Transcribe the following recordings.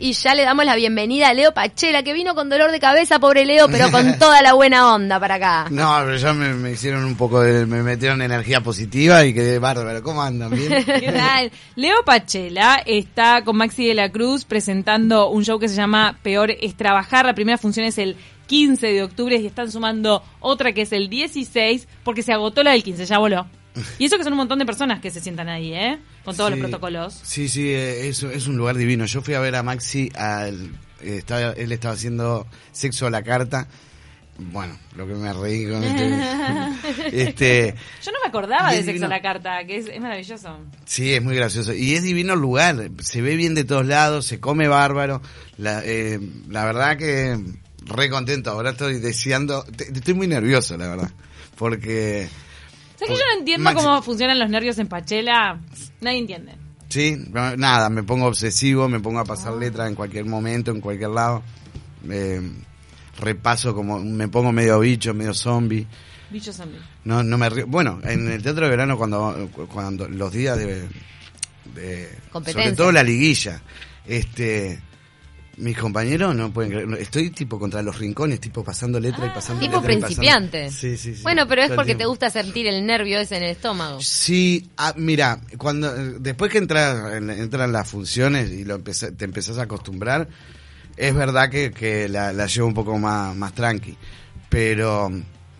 y ya le damos la bienvenida a Leo Pachela, que vino con dolor de cabeza, pobre Leo, pero con toda la buena onda para acá. No, pero ya me, hicieron un poco de, me metieron energía positiva y quedé bárbaro. ¿Cómo andan? ¿Bien? ¿Qué tal? Leo Pachela está con Maxi de la Cruz presentando un show que se llama Peor es Trabajar. La primera función es el 15 de octubre y están sumando otra que es el 16 porque se agotó la del 15, ya voló. Y eso que son un montón de personas que se sientan ahí, ¿eh? Con todos los protocolos. Sí, sí, eh, es, es un lugar divino. Yo fui a ver a Maxi, al, eh, estaba, él estaba haciendo sexo a la carta. Bueno, lo que me reí con este, este Yo no me acordaba de Sexo a la Carta, que es, maravilloso. Sí, es muy gracioso. Y es divino el lugar, se ve bien de todos lados, se come bárbaro. La, eh, la verdad que re contento, ahora estoy deseando, estoy muy nervioso, la verdad, porque ¿Sabes que yo no entiendo cómo funcionan los nervios en Pachela? Nadie entiende. Sí, nada, me pongo obsesivo, me pongo a pasar letras en cualquier momento, en cualquier lado. Eh, repaso como, me pongo medio bicho, medio zombie. Bicho zombie. No, no me Bueno, en el teatro de verano cuando, cuando los días de, de sobre todo la liguilla, este mis compañeros no pueden creer. Estoy tipo contra los rincones, tipo pasando letra y ah, pasando tipo principiante. Sí, sí, sí. Bueno, pero es porque te gusta sentir el nervio ese en el estómago. Sí, ah, mira, cuando después que entras, entran las funciones y lo te empezás a acostumbrar, es verdad que, que la, llevo un poco más, más tranqui. Pero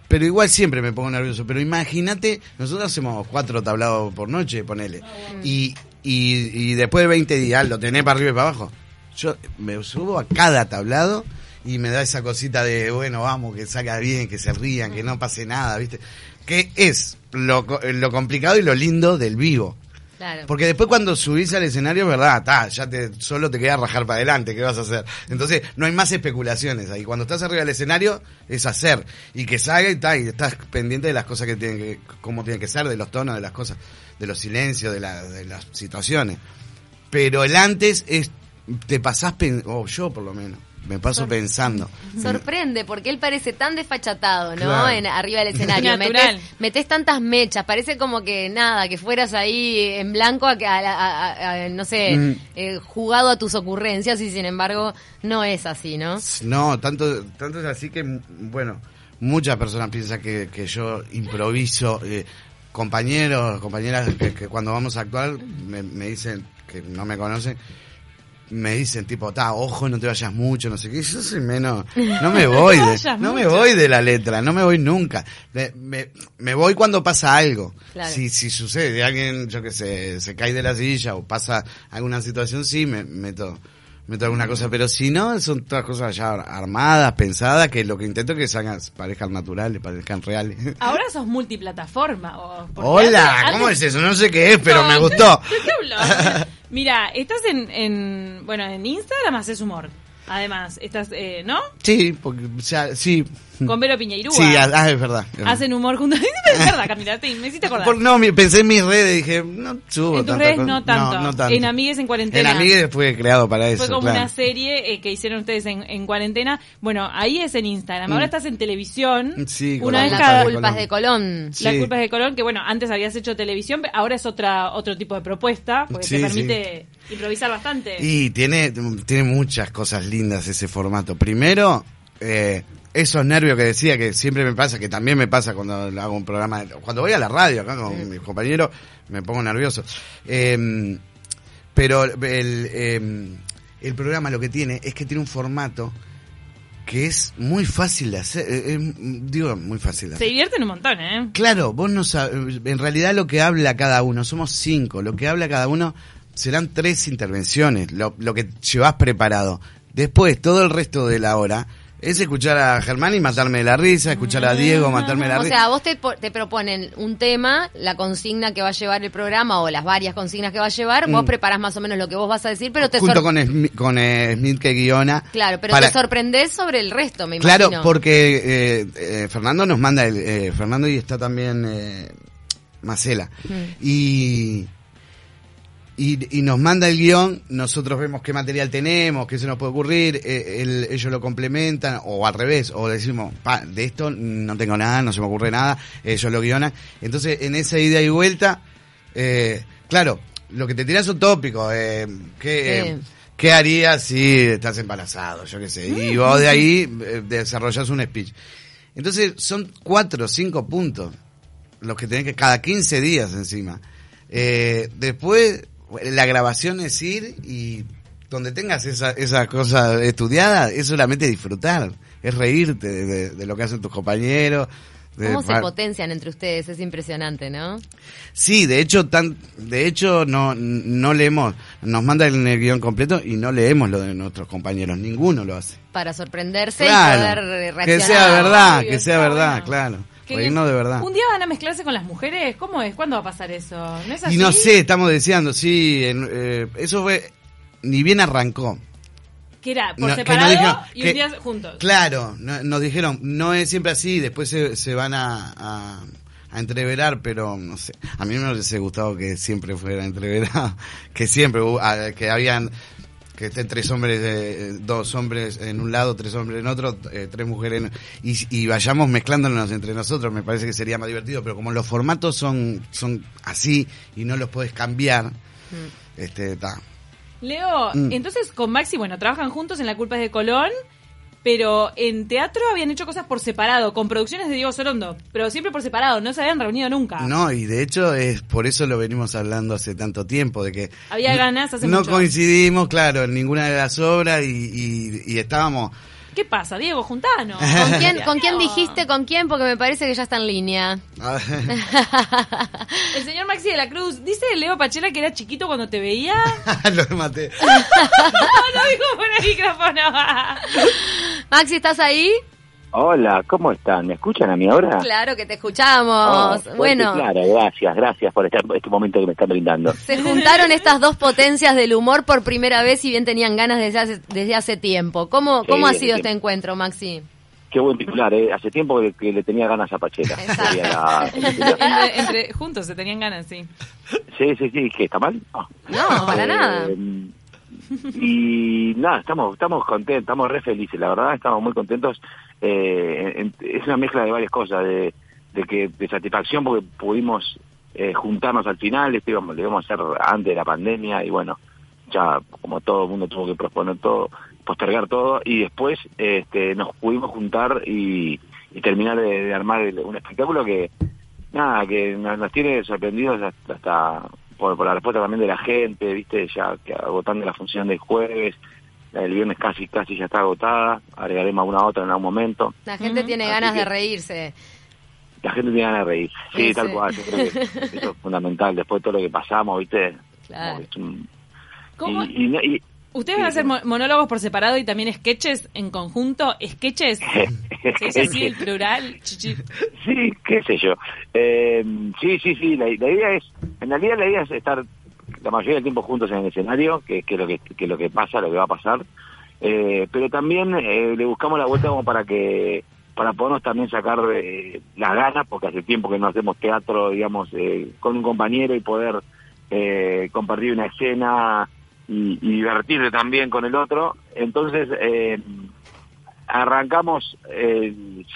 pero igual siempre me pongo nervioso. Pero imagínate, nosotros hacemos cuatro tablados por noche, ponele. Ah, y, y, y después de 20 días lo tenés para arriba y para abajo yo me subo a cada tablado y me da esa cosita de, bueno, vamos, que salga bien, que se rían, que no pase nada, ¿viste? Que es lo, lo complicado y lo lindo del vivo. Claro. Porque después cuando subís al escenario, verdad, está, ya te, solo te queda rajar para adelante, ¿qué vas a hacer? Entonces, no hay más especulaciones ahí. Cuando estás arriba del escenario, es hacer. Y que salga y, está y estás pendiente de las cosas que tienen que, cómo tienen que ser, de los tonos, de las cosas, de los silencios, de, la, de las situaciones. Pero el antes es te pasás, o yo por lo menos, me paso pensando. Sorprende, porque él parece tan desfachatado, ¿no? En, arriba del escenario. metes, metes, tantas mechas, parece como que nada, que fueras ahí en blanco, a, no sé, mm. eh, jugado a tus ocurrencias y sin embargo no es así, ¿no? No, tanto, tanto es así que, bueno, muchas personas piensan que, yo improviso. Eh, compañeros, compañeras que, cuando vamos a actuar me, me dicen que no me conocen me dicen tipo, ta, ojo, no te vayas mucho, no sé qué, yo soy menos, no me voy de, no me voy de la letra, no me voy nunca. Me, me, voy cuando pasa algo. Si, si sucede, alguien, yo que sé, se cae de la silla o pasa alguna situación, sí, me meto, meto alguna cosa, pero si no, son todas cosas ya armadas, pensadas, que lo que intento es que salgan, parezcan naturales, parezcan reales. Ahora sos multiplataforma. Hola, ¿cómo es eso? No sé qué es, pero me gustó. Mira, estás en, en, bueno, en Instagram haces humor. Además, estás, eh, ¿no? Sí, porque, o sea, sí. Con Vero Piñeirúa. Sí, ah, es verdad. Hacen humor juntos. es verdad, Camila, me hiciste acordar. no, pensé en mis redes, dije, no subo En tus redes no tanto. En Amigues en Cuarentena. En Amigues fue creado para eso, Fue como una serie eh, que hicieron ustedes en, en, cuarentena. Bueno, ahí es en Instagram. Ahora mm. estás en televisión. Sí, una vez cada... Las culpas de Colón. Las culpas de Colón, que bueno, antes habías hecho televisión, ahora es otra otro tipo de propuesta, porque te permite improvisar bastante. Y tiene, tiene muchas cosas lindas ese formato. Primero, eh, esos nervios que decía que siempre me pasa, que también me pasa cuando hago un programa, cuando voy a la radio acá con mis compañeros, me pongo nervioso. Em, pero el, em, el programa lo que tiene es que tiene un formato que es muy fácil de hacer, eh, digo, muy fácil de hacer. Se divierten un montón, ¿eh? Claro, vos no sabes, en realidad lo que habla cada uno, somos cinco, lo que habla cada uno serán tres intervenciones, lo, lo que llevas preparado. Después, todo el resto de la hora es escuchar a Germán y matarme de la risa, escuchar a Diego, matarme de la risa. O sea, vos te, te, proponen un tema, la consigna que va a llevar el programa o las varias consignas que va a llevar, vos mm. preparás más o menos lo que vos vas a decir, pero te Junto con, con Smith que guiona. Claro, pero te sorprendés sobre el resto, me imagino. Claro, porque eh, eh, Fernando nos manda, el, eh, Fernando y está también Macela. Mm. Y y, nos manda el guion, nosotros vemos qué material tenemos, qué se nos puede ocurrir, eh, ellos lo complementan, o al revés, o decimos, pa, de esto no tengo nada, no se me ocurre nada, ellos lo guionan. Entonces, en esa ida y vuelta, eh, claro, lo que te tiras son tópicos, eh, que, ¿qué harías si estás embarazado? Yo qué sé. Y vos de ahí eh, desarrollas un speech. Entonces son cuatro o cinco puntos los que tenés que cada 15 días encima. Eh, después la grabación es ir y donde tengas esa, esa cosa estudiada es solamente disfrutar, es reírte de, lo que hacen tus compañeros. ¿Cómo se potencian entre ustedes? Es impresionante, ¿no? Sí, de hecho, tan, de hecho no, no leemos, nos mandan el guion completo y no leemos lo de nuestros compañeros, ninguno lo hace. Para sorprenderse y poder reaccionar. Que sea verdad, que sea verdad, claro de verdad. ¿Un día van a mezclarse con las mujeres? ¿Cómo es? ¿Cuándo va a pasar eso? ¿No es así? Y no sé, estamos deseando, sí. Eh, eso fue. Ni bien arrancó. Que era por separado y un día juntos. Claro, nos dijeron, no es siempre así, después se, van a, a, entreverar, pero no sé. A mí me hubiese gustado que siempre fuera entreverado, que siempre, que habían que estén tres hombres, eh, dos hombres en un lado, tres hombres en otro, eh, tres mujeres en, y, y, vayamos mezclándonos entre nosotros, me parece que sería más divertido, pero como los formatos son, son así y no los puedes cambiar, mm. este, está. Leo, mm. entonces con Maxi, bueno, trabajan juntos en La Culpa es de Colón pero en teatro habían hecho cosas por separado, con producciones de Diego Sorondo, pero siempre por separado, no se habían reunido nunca. No, y de hecho es por eso lo venimos hablando hace tanto tiempo, de que... Había ganas hace No coincidimos, claro, en ninguna de las obras y, y estábamos ¿Qué pasa, Diego? Juntanos. ¿Con quién, ¿Con quién dijiste con quién? Porque me parece que ya está en línea. el señor Maxi de la Cruz, dice Leo Pachela que era chiquito cuando te veía. Lo maté. no, no dijo por el micrófono. Maxi, ¿estás ahí? Hola, ¿cómo están? ¿Me escuchan a mí ahora? Claro que te escuchamos. Oh, bueno. Claro, gracias, gracias por este, este, momento que me están brindando. Se juntaron estas dos potencias del humor por primera vez, y bien tenían ganas desde hace, desde hace tiempo. ¿Cómo, cómo ha sido este encuentro, Maxi? Qué buen titular, ¿eh? Hace tiempo que, le tenía ganas a Pachela. entre, juntos se tenían ganas, sí. Sí, sí, sí, ¿que está mal? No, para nada. Y nada, estamos, estamos contentos, estamos re felices, la verdad, estamos muy contentos. Eh, es una mezcla de varias cosas, de, que de satisfacción porque pudimos eh, juntarnos al final, esto íbamos, lo íbamos a hacer antes de la pandemia y bueno, ya como todo el mundo tuvo que proponer todo, postergar todo y después este, nos pudimos juntar y, terminar de, armar un espectáculo que nada, que nos, tiene sorprendidos hasta, por, por, la respuesta también de la gente, viste, ya que agotando la función del jueves, el viernes casi casi ya está agotada, agregaremos alguna otra en algún momento. La gente tiene ganas de reírse. La gente tiene ganas de reír, sí, tal cual, yo creo que eso es fundamental, después de todo lo que pasamos, ¿viste? Claro. ¿Cómo? ¿Ustedes van a hacer monólogos por separado y también sketches en conjunto? ¿Sketches? ¿Se así el plural? Sí, qué sé yo. Eh, sí, sí, sí, la, la idea es, en realidad la idea es estar la mayoría del tiempo juntos en el escenario, que, es lo que, que lo que pasa, lo que va a pasar. Eh, pero también eh, le buscamos la vuelta como para que para podernos también sacar eh, las ganas, porque hace tiempo que no hacemos teatro, digamos, eh, con un compañero y poder compartir una escena y, y divertirte también con el otro. Entonces, arrancamos,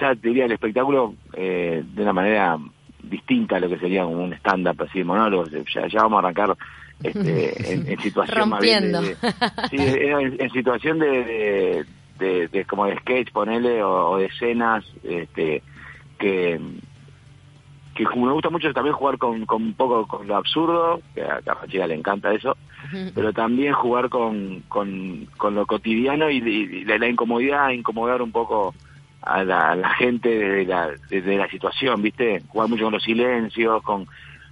ya diría, el espectáculo de una manera distinta a lo que sería un stand-up así de monólogos. Ya, ya vamos a arrancar este, en, situación Rompiendo. de, en, situación de, de, como de sketch ponele o, de escenas este que que me gusta mucho también jugar con, con un poco con lo absurdo, que a chica le encanta eso, pero también jugar con, con, con lo cotidiano y, la, incomodidad, incomodar un poco a la, gente desde la, desde la situación, ¿viste? Jugar mucho con los silencios, con,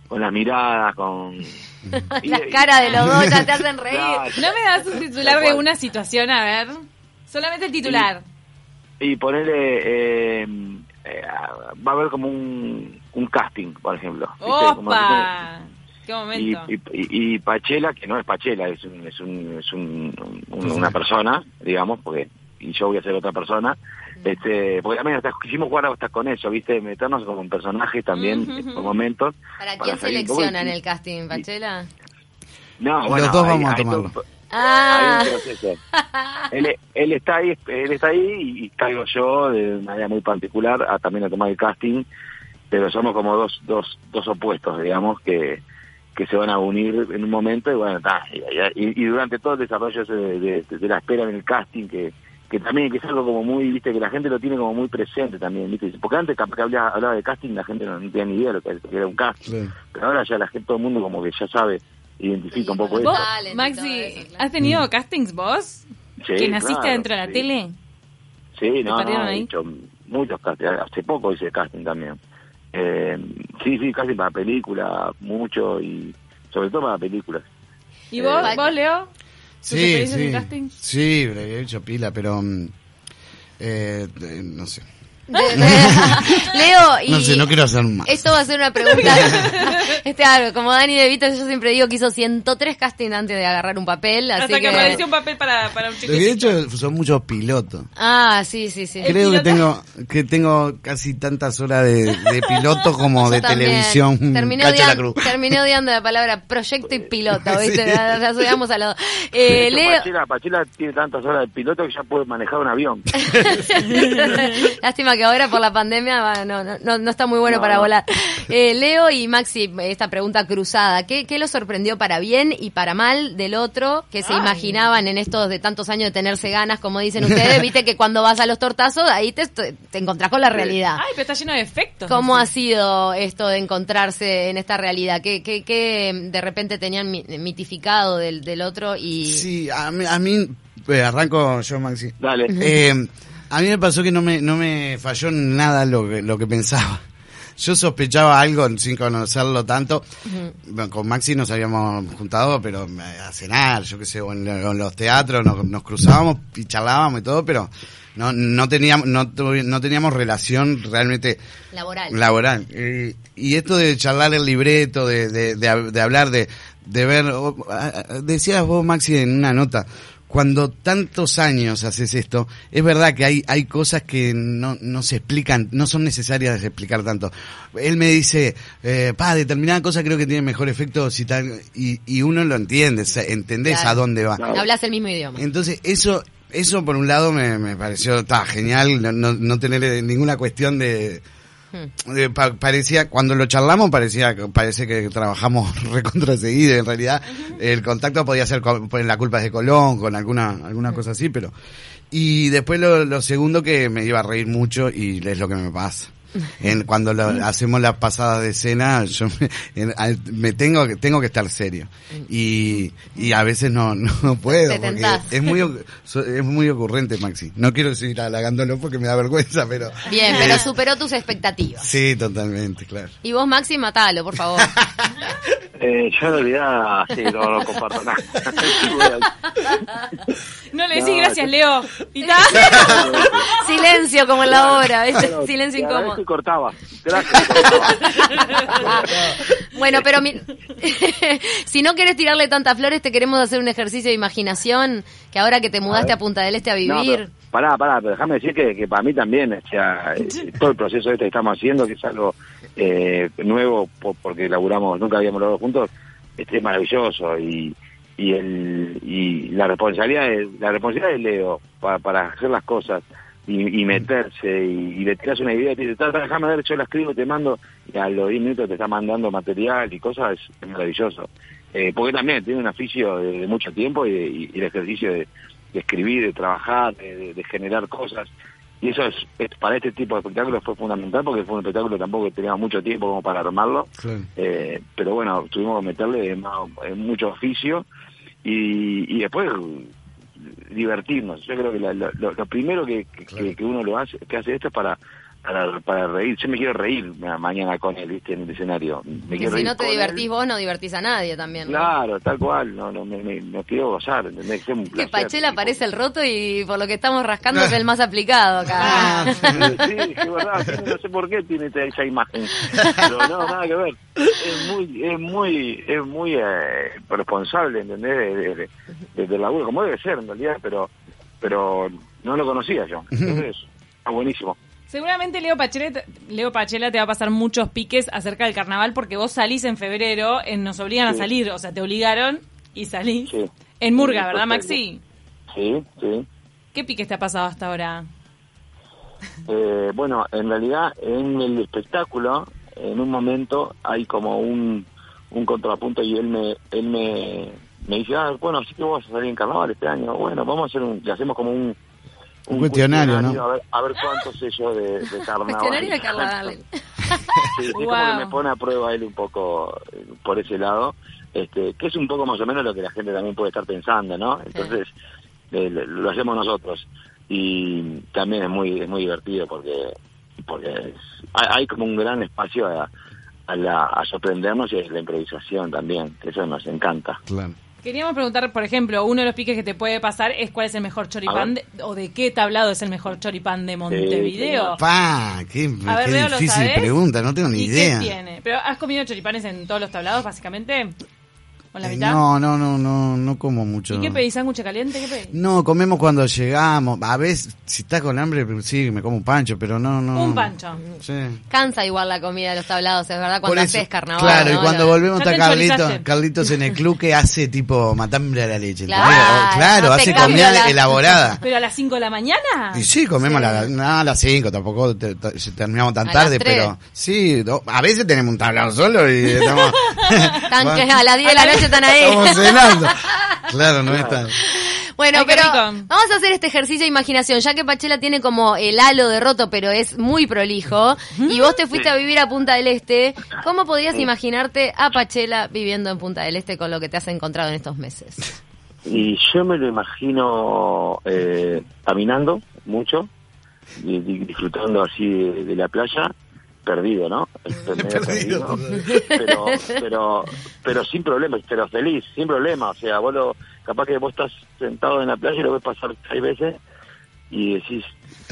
con las miradas, con... Las caras de los dos ya te hacen reír. ¿No me das un titular de una situación? A ver. Solamente el titular. Y, ponerle... Eh, eh, va a haber como un, un casting, por ejemplo. ¡Opa! ¡Qué momento! Y, Pachela, que no es Pachela, es, un, es, un, es un, una persona, digamos, porque y yo voy a ser otra persona. Este, porque también hasta, quisimos jugar hasta con eso, ¿viste? Meternos como un personaje también por momentos. ¿Para quién seleccionan el casting, Pachela? No, bueno, Los dos vamos a tomarlo. Ah. él, él, está ahí, él está ahí y caigo yo de manera muy particular a también a tomar el casting, pero somos como dos, dos, dos opuestos, digamos, que, que se van a unir en un momento y bueno, está y, durante todo el desarrollo de, de, la espera en el casting que que también que es algo como muy, viste, que la gente lo tiene como muy presente también, viste, porque antes que hablaba, hablaba de casting la gente no, tenía ni idea de lo que, era un casting, pero ahora ya la gente, todo el mundo como que ya sabe, identifica un poco eso. Maxi, ¿has tenido mm. castings vos? Sí, ¿Que naciste dentro de la tele? Sí, no, no, he hecho muchos castings, hace poco hice casting también. Eh, sí, sí, casi para películas, mucho y sobre todo para películas. ¿Y vos, eh, vos Leo? Sí, sí. Sí, he hecho pila, pero mm, eh, no sé. Leo, y no sé, no quiero hacer más. Esto va a ser una pregunta. este, algo, como Dani De Vito, yo siempre digo que hizo 103 castings antes de agarrar un papel. Así Hasta que, apareció un papel para, para un chico. Lo que he hecho son muchos pilotos. Ah, sí, sí, sí. Creo que tengo que tengo casi tantas horas de, de piloto como de televisión. Terminé odiando, la terminé odiando la palabra proyecto y piloto, ¿viste? La, la, subíamos a lado. Eh, Leo... Pachela tiene tantas horas de piloto que ya puede manejar un avión. Lástima que ahora por la pandemia no, no, no está muy bueno para volar. Eh, Leo y Maxi, esta pregunta cruzada, ¿qué, ¿qué lo sorprendió para bien y para mal del otro que se imaginaban en estos de tantos años de tenerse ganas, como dicen ustedes? Viste que cuando vas a los tortazos, ahí te, te encontrás con la realidad. Ay, pero está lleno de efectos. ¿Cómo ha sido esto de encontrarse en esta realidad? ¿Qué, qué, qué de repente tenían mitificado del, del otro? y Sí, a mí, a mí eh, arranco yo, Maxi. Dale. Eh, a mí me pasó que no me, no me falló nada lo que, lo que pensaba. Yo sospechaba algo sin conocerlo tanto. con Maxi nos habíamos juntado, pero eh, a cenar, yo qué sé, o en, los teatros nos, cruzábamos y charlábamos y todo, pero no, no teníamos, no, no teníamos relación realmente laboral. laboral. Y, esto de charlar el libreto, de, de, de, hablar, de, de ver, decías vos Maxi en una nota, cuando tantos años haces esto, es verdad que hay, hay cosas que no, no se explican, no son necesarias de explicar tanto. Él me dice, eh, pa, determinada cosa creo que tiene mejor efecto si tal, y, y uno lo entiende, entendés a dónde va. Hablas el mismo idioma. Entonces, eso, eso por un lado me, me pareció, está genial, no, no, no tener ninguna cuestión de, Eh, parecía, cuando lo charlamos parecía, parece que trabajamos recontra seguido, en realidad el contacto podía ser con, la culpa de Colón, con alguna, alguna cosa así, pero, y después lo, lo segundo que me iba a reír mucho y es lo que me pasa en, cuando hacemos las pasadas de escena, yo me, tengo que tengo que estar serio y, y a veces no no puedo porque es muy es muy ocurrente Maxi. No quiero seguir halagándolo porque me da vergüenza, pero bien, pero superó tus expectativas. Sí, totalmente, claro. Y vos Maxi, matalo, por favor. Eh, yo en realidad sí, no, lo comparto nada. no le decís gracias, Leo. ¿Y Silencio como en la hora, silencio incómodo. Y cortaba. Gracias. bueno, pero si no quieres tirarle tantas flores, te queremos hacer un ejercicio de imaginación, que ahora que te mudaste a, Punta del Este a vivir... pará, pará, pero déjame decir que, que para mí también, o sea, todo el proceso este que estamos haciendo, que es algo eh, nuevo porque laburamos, nunca habíamos laburado juntos, este es maravilloso y y el y la responsabilidad de, la responsabilidad de Leo para, para hacer las cosas y, meterse y, le tiras una idea y te dice, déjame ver, yo la escribo, te mando y a los 10 minutos te está mandando material y cosas, es, maravilloso. Eh, porque también tiene un oficio de, mucho tiempo y, el ejercicio de, escribir, de trabajar, de generar cosas y eso es, para este tipo de espectáculos fue fundamental porque fue un espectáculo tampoco que teníamos mucho tiempo como para armarlo. Eh, pero bueno tuvimos que meterle mucho oficio y, y después divertirnos. Yo creo que lo, primero que, que, uno lo hace que hace esto es para para, para reír. Yo me quiero reír mañana con él, ¿viste? En el escenario. Me quiero si no te divertís vos, no divertís a nadie también. Claro, tal cual. No, no, me, me, quiero gozar, ¿entendés? Que, que Pachela parece el roto y por lo que estamos rascando es el más aplicado acá. Ah, sí, es verdad. no sé por qué tiene esa imagen. Pero no, nada que ver. Es muy, es muy, es muy eh, responsable, ¿entendés? Desde el laburo, como debe ser en realidad, pero, pero no lo conocía yo. Entonces, está buenísimo. Seguramente Leo Pachela, Leo Pachela te va a pasar muchos piques acerca del carnaval porque vos salís en febrero, nos obligan a salir, o sea, te obligaron y salís. En Murga, ¿verdad, Maxi? Sí, sí. ¿Qué piques te ha pasado hasta ahora? Eh, bueno, en realidad en el espectáculo, en un momento hay como un, un contrapunto y él me él me, me dice, ah, bueno, así que vos vas a salir en carnaval este año. Bueno, vamos a hacer un, le hacemos como un, un, cuestionario, ¿no? A ver, a ver cuánto sé yo de, de carnaval. Cuestionario de carnaval. sí, es como que me pone a prueba él un poco eh, por ese lado, este, que es un poco más o menos lo que la gente también puede estar pensando, ¿no? Entonces, eh, lo hacemos nosotros. Y también es muy, es muy divertido porque, porque hay, hay como un gran espacio a, a, la, a sorprendernos y a la improvisación también, que eso nos encanta. Claro. Queríamos preguntar, por ejemplo, uno de los piques que te puede pasar es cuál es el mejor choripán de- o de qué tablado es el mejor choripán de Montevideo. Pa, qué, A ver, qué Leo, ¿lo difícil pregunta, no tengo ni ¿Y idea. qué tiene? ¿Pero has comido choripanes en todos los tablados, básicamente? ¿Con la Eh, mitad? no, no, no, no, no como mucho. ¿Y qué pedís? ¿Sándwich caliente? ¿Qué pedís? No, comemos cuando llegamos. A veces, si estás con hambre, sí, me como un pancho, pero no, no. Un pancho. Sí. Cansa igual la comida de los tablados, es verdad, cuando haces carnaval. Claro, y cuando volvemos está Carlitos. Carlitos en el club que hace tipo matambre a la leche. Claro, claro, no hace comida la- elaborada. ¿Pero a las 5 de la mañana? Y sí, comemos Sí. a la- no, a las 5, tampoco te- te- terminamos tan A tarde, pero sí, a veces tenemos un tablado solo y estamos... Tan que a las 10 de la noche están ahí. Estamos cenando. Claro, no es tan... Bueno, Ay, pero vamos a hacer este ejercicio de imaginación, ya que Pachela tiene como el halo de roto, pero es muy prolijo, y vos te fuiste a vivir a Punta del Este, ¿cómo podrías imaginarte a Pachela viviendo en Punta del Este con lo que te has encontrado en estos meses? Y yo me lo imagino eh, caminando mucho, disfrutando así de, de la playa, perdido, ¿no? Perdido. Pero, pero, pero sin problemas, pero feliz, sin problema. O sea, vos lo, capaz que vos estás sentado en la playa y lo ves pasar seis veces y decís,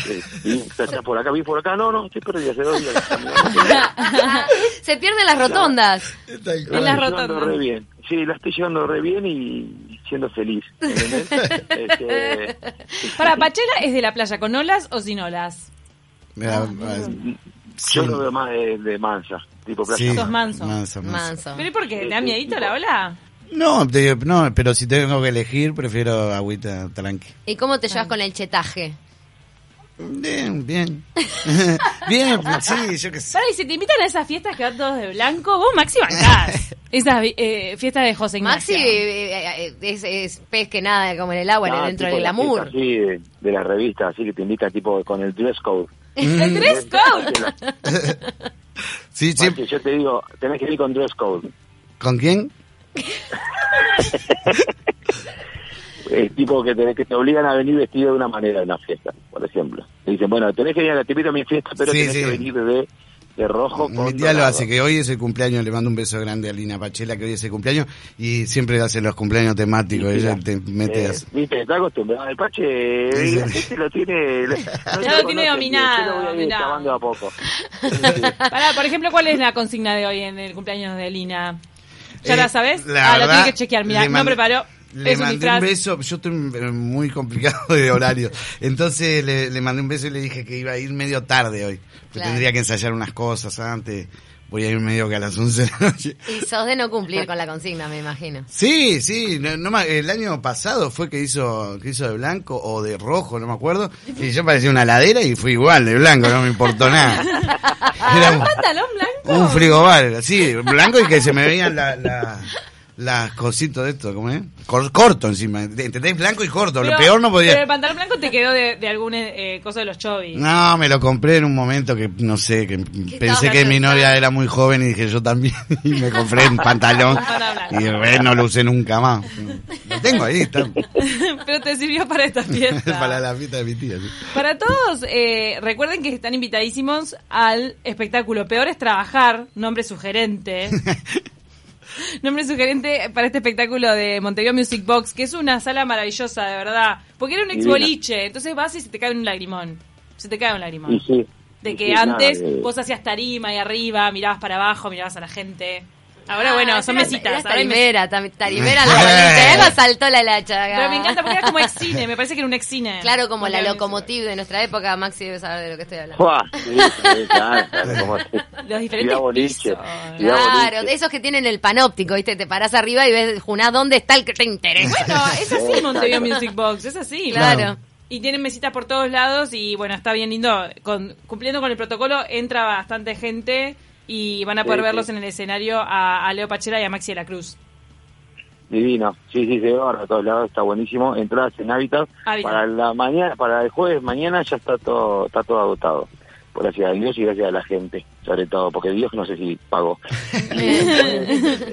eh, estás por acá, vi por acá, no, no, estoy perdido hace dos días. Se pierden las rotondas. En La las rotondas. re bien. Sí, la estoy llevando re bien y siendo feliz. Este, Para, ¿Pachela es de la playa con olas o sin olas? Mira, yo lo veo más de, de mansa, tipo playa. sí, Sos manso. manso, manso. Manso. ¿Pero por qué? ¿Te da miedito la ola? No, te- no, pero si tengo que elegir, prefiero agüita tranqui. ¿Y cómo te llevas con el chetaje? Bien, bien. bien, pues, sí, yo qué sé. Para, y si te invitan a esas fiestas que van todos de blanco, vos Maxi bancás. Esas eh, fiestas de José Ignacio. Maxi eh, eh, es, es pez que nada como en el agua, Ah, dentro tipo del la fiesta glamour. Así de, de la revista, así que te invita tipo con el dress code. El dress code. Sí, sí. Maxi, yo te digo, tenés que ir con dress code. ¿Con quién? Es tipo que te, que te obligan a venir vestido de una manera en una fiesta, por ejemplo. Te dicen, bueno, tenés que ir a te invito a mi fiesta, pero Sí, tenés sí. que venir de, de rojo con Mi tía lo dorado". hace, que hoy es el cumpleaños, le mando un beso grande a Lina Pachela, que hoy es el cumpleaños, y siempre hace los cumpleaños temáticos, Sí, ella te mete Eh, así. Viste, está acostumbrado. El Pache, Sí, sí. la gente lo tiene. no Ya lo tiene dominado, Yo lo voy a ir a poco. Pará, por ejemplo, ¿cuál es la consigna de hoy en el cumpleaños de Lina? ¿Ya Eh, la sabes? la ah, lo verdad, tiene que chequear. Mira, no preparó. Le mandé un beso, yo estoy muy complicado de horario, entonces le, le mandé un beso y le dije que iba a ir medio tarde hoy, que Claro. tendría que ensayar unas cosas antes, voy a ir medio que a las 11 de la noche. Y sos de no cumplir con la consigna, me imagino. Sí, sí, no, no el año pasado fue que hizo, que hizo de blanco o de rojo, no me acuerdo, y yo parecía una ladera y fui igual de blanco, no me importó nada. Era un, ¿Pantalón blanco? un frigobar, así, blanco y que se me veían la, la- las cositas de esto, ¿cómo es? Cor- corto encima, ¿entendés? Blanco y corto, Pero- lo peor no Pero el podía... pantalón blanco te quedó de, de algún eh, cosa de los chovis. No, me lo compré en un momento que no sé, que pensé que mi novia era muy joven y dije yo también y me compré un pantalón y no lo usé nunca más. Lo tengo ahí, está. Pero te sirvió para esta fiesta. Para la fiesta de mi tía. sí. Para todos, eh, recuerden que están invitadísimos al espectáculo Peor es Trabajar, nombre sugerente. nombre sugerente para este espectáculo de Montevideo Music Box, que es una sala maravillosa, de verdad. Porque era un ex boliche, entonces vas y se te cae un lagrimón. Se te cae un lagrimón. Y sí. De Y que sí, antes nada, de- vos hacías tarima ahí arriba, mirabas para abajo, mirabas a la gente. Ahora, Ah, bueno, son mesitas. la boliche. Algo saltó la lacha. acá. Pero me encanta porque era como ex cine, me parece que era un ex cine. Claro, como la locomotive de nuestra época, Maxi debe saber de lo que estoy hablando. Los diferentes pisos. Claro, esos que tienen el panóptico, ¿viste? Te parás arriba y ves, Juná, ¿dónde está el que te interesa? Bueno, es así Montevideo Music Box, es así. Claro. Y tienen mesitas por todos lados y bueno, está bien lindo. Con, cumpliendo con el protocolo, entra bastante gente. Y van a poder verlos en el escenario a, Leo Pachela y a Maxi de la Cruz. Divino, sí, sí, se ve a todos lados, está buenísimo. Entradas en Hábitat. Para la mañana, para el jueves mañana ya está todo, está todo agotado. Por gracias a Dios y gracias a la gente, sobre todo, porque Dios no sé si pagó.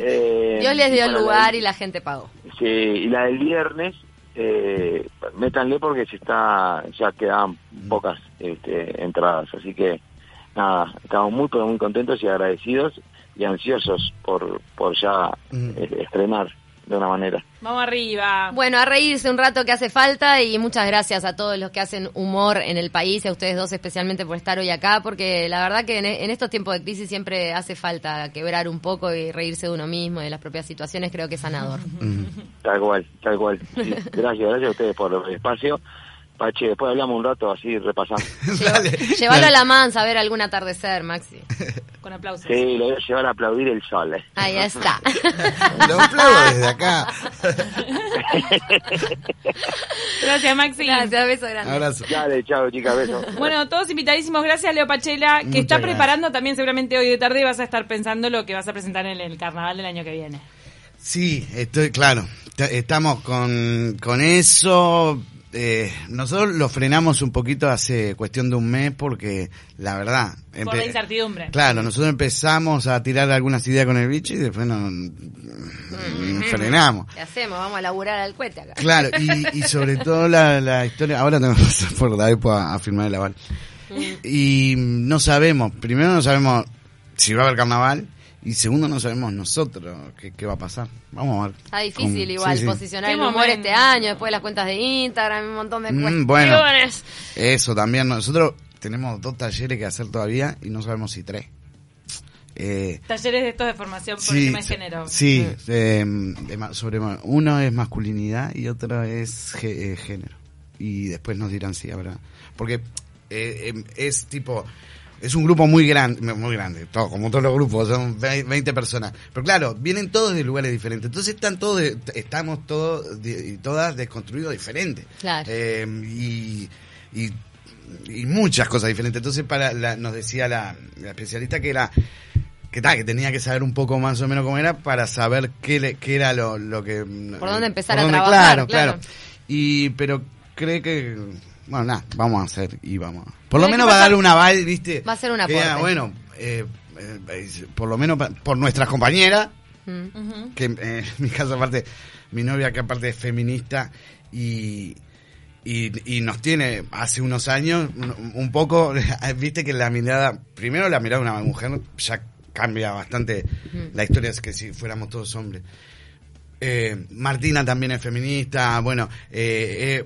Eh, Dios les dio el lugar y la gente pagó. Sí, y la del viernes, eh, métanle porque se está, ya quedan pocas este, entradas, así que nada, estamos muy muy contentos y agradecidos y ansiosos por, por ya eh, estrenar de una manera. Vamos arriba. Bueno, a reírse un rato que hace falta y muchas gracias a todos los que hacen humor en el país y a ustedes dos especialmente por estar hoy acá, porque la verdad que en, e, estos tiempos de crisis siempre hace falta quebrar un poco y reírse de uno mismo, de las propias situaciones, creo que es sanador. Tal cual, tal cual. gracias, gracias a ustedes por el espacio. Pache, después hablamos un rato así, repasamos. Llévalo a la mansa a ver algún atardecer, Maxi. Con aplausos. Sí, lo voy a llevar a aplaudir el sol. Eh. Ahí está. lo aplaudo desde acá. Gracias, Maxi. Gracias, beso grande. Abrazo. Dale, chao, chicas, beso. Bueno, todos invitadísimos. Gracias, Leo Pachela, que está preparando también seguramente hoy de tarde vas a estar pensando lo que vas a presentar en el carnaval del año que viene. Sí, estoy claro. Estamos con, con eso eh, nosotros lo frenamos un poquito hace cuestión de un mes porque la verdad... Por la incertidumbre. Claro, nosotros empezamos a tirar algunas ideas con el bicho y después nos, mm. frenamos. ¿Qué hacemos? Vamos a laburar al cohete acá. Claro, y, sobre todo la, historia... Ahora tengo que pasar por la a, a firmar el aval. Mm. Y no sabemos, primero no sabemos si va a haber carnaval y segundo, no sabemos nosotros qué, va a pasar. Vamos a ver. Está difícil igual posicionar el humor este año, después de las cuentas de Instagram, un montón de mm, Bueno, eso también. Nosotros tenemos dos talleres que hacer todavía y no sabemos si tres. Eh, talleres de estos de formación por el tema de género. Sí, eh, sobre, uno es masculinidad y otro es eh, género. Y después nos dirán si habrá. Porque em, es tipo es un grupo muy grande, muy grande, todo, como todos los grupos, son 20 personas. Pero claro, vienen todos de lugares diferentes. Entonces están todos, estamos todos y todas desconstruidos diferentes. Claro. Eh, y, y, muchas cosas diferentes. Entonces para la, nos decía la, especialista que era que tal, que tenía que saber un poco más o menos cómo era para saber qué, qué era lo, lo que... Por dónde empezar a trabajar. Claro, claro. Y, pero cree que bueno, nada, vamos a hacer y vamos. Por lo menos va a dar un aval, ¿viste? Va a ser una Bueno, eh, eh, por lo menos por nuestras compañeras, mm. que eh, en mi caso aparte, mi novia que aparte es feminista y, y, nos tiene hace unos años un, poco, viste que la mirada, primero la mirada de una mujer ya cambia bastante la historia, es que si fuéramos todos hombres. Martina también es feminista, bueno,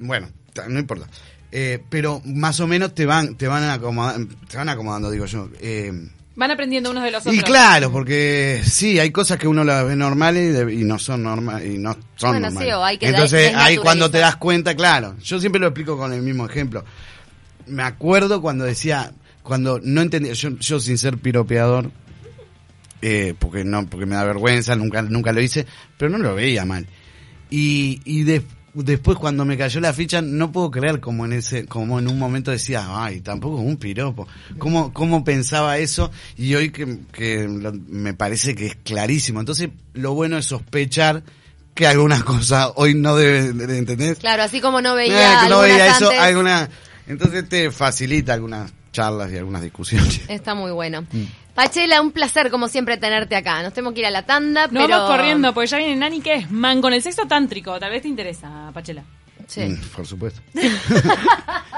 bueno, no importa. Eh, pero más o menos te van, te van acomodando, te van acomodando, digo yo. Eh, van aprendiendo unos de los otros. Y claro, porque sí, hay cosas que uno las ve normales y, no son normales y no son normales. Entonces, ahí cuando te das cuenta, claro. Yo siempre lo explico con el mismo ejemplo. Me acuerdo cuando decía, cuando no entendía, yo, yo sin ser piropeador, eh, porque no, porque me da vergüenza, nunca, nunca lo hice, pero no lo veía mal. Y, y después después cuando me cayó la ficha no puedo creer como en ese como en un momento decía ay tampoco es un piropo cómo cómo pensaba eso y hoy que, que me parece que es clarísimo. Entonces lo bueno es sospechar que algunas cosas hoy no debe de entender. Claro así como no veía, eh, no veía eso alguna entonces te facilita algunas charlas y algunas discusiones. Está muy bueno. Mm. Pachela, un placer como siempre tenerte acá. Nos tenemos que ir a la tanda, no, vamos corriendo, porque ya viene Nani que es man con el sexo tántrico. Tal vez te interesa, Pachela. Sí. Mm, por supuesto.